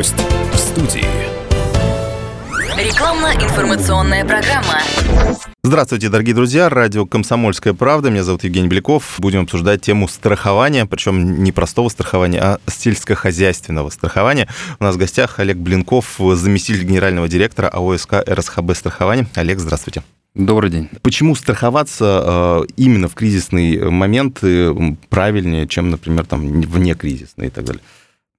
Гость в студии. Рекламно-информационная программа. Здравствуйте, дорогие друзья. Радио «Комсомольская правда». Меня зовут Евгений Беляков. Будем обсуждать тему страхования, причем не простого страхования, а сельскохозяйственного страхования. У нас в гостях Олег Блинков, заместитель генерального директора АОСК РСХБ страхования. Олег, здравствуйте. Добрый день. Почему страховаться э, именно в кризисный момент э, правильнее, чем, например, там, вне кризисный и так далее?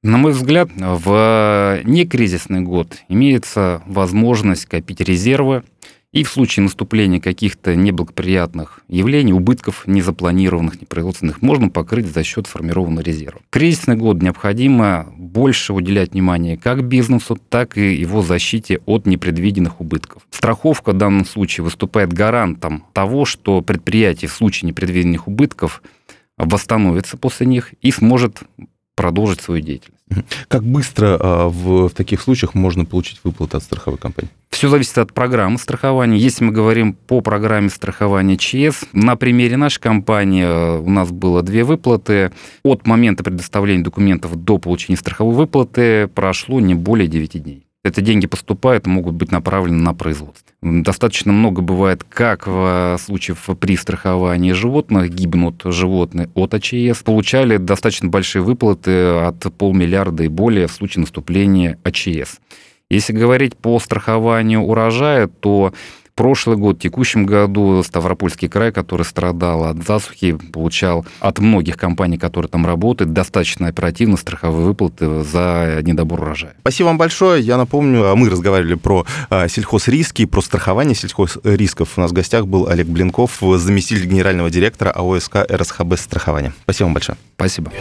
На мой взгляд, в некризисный год имеется возможность копить резервы и в случае наступления каких-то неблагоприятных явлений, убытков незапланированных, непроизводственных, можно покрыть за счет сформированного резерва. В кризисный год необходимо больше уделять внимание как бизнесу, так и его защите от непредвиденных убытков. Страховка в данном случае выступает гарантом того, что предприятие в случае непредвиденных убытков восстановится после них и сможет продолжить свою деятельность. Как быстро а, в, в таких случаях можно получить выплаты от страховой компании? Все зависит от программы страхования. Если мы говорим по программе страхования ЧС, на примере нашей компании э, у нас было две выплаты. От момента предоставления документов до получения страховой выплаты прошло не более 9 дней. Это деньги поступают, могут быть направлены на производство. Достаточно много бывает, как в случае при страховании животных гибнут животные от АЧС. Получали достаточно большие выплаты от полмиллиарда и более в случае наступления АЧС. Если говорить по страхованию урожая, то прошлый год, в текущем году Ставропольский край, который страдал от засухи, получал от многих компаний, которые там работают, достаточно оперативно страховые выплаты за недобор урожая. Спасибо вам большое. Я напомню, мы разговаривали про а, сельхозриски, про страхование сельхозрисков. У нас в гостях был Олег Блинков, заместитель генерального директора АОСК РСХБ страхования. Спасибо вам большое. Спасибо.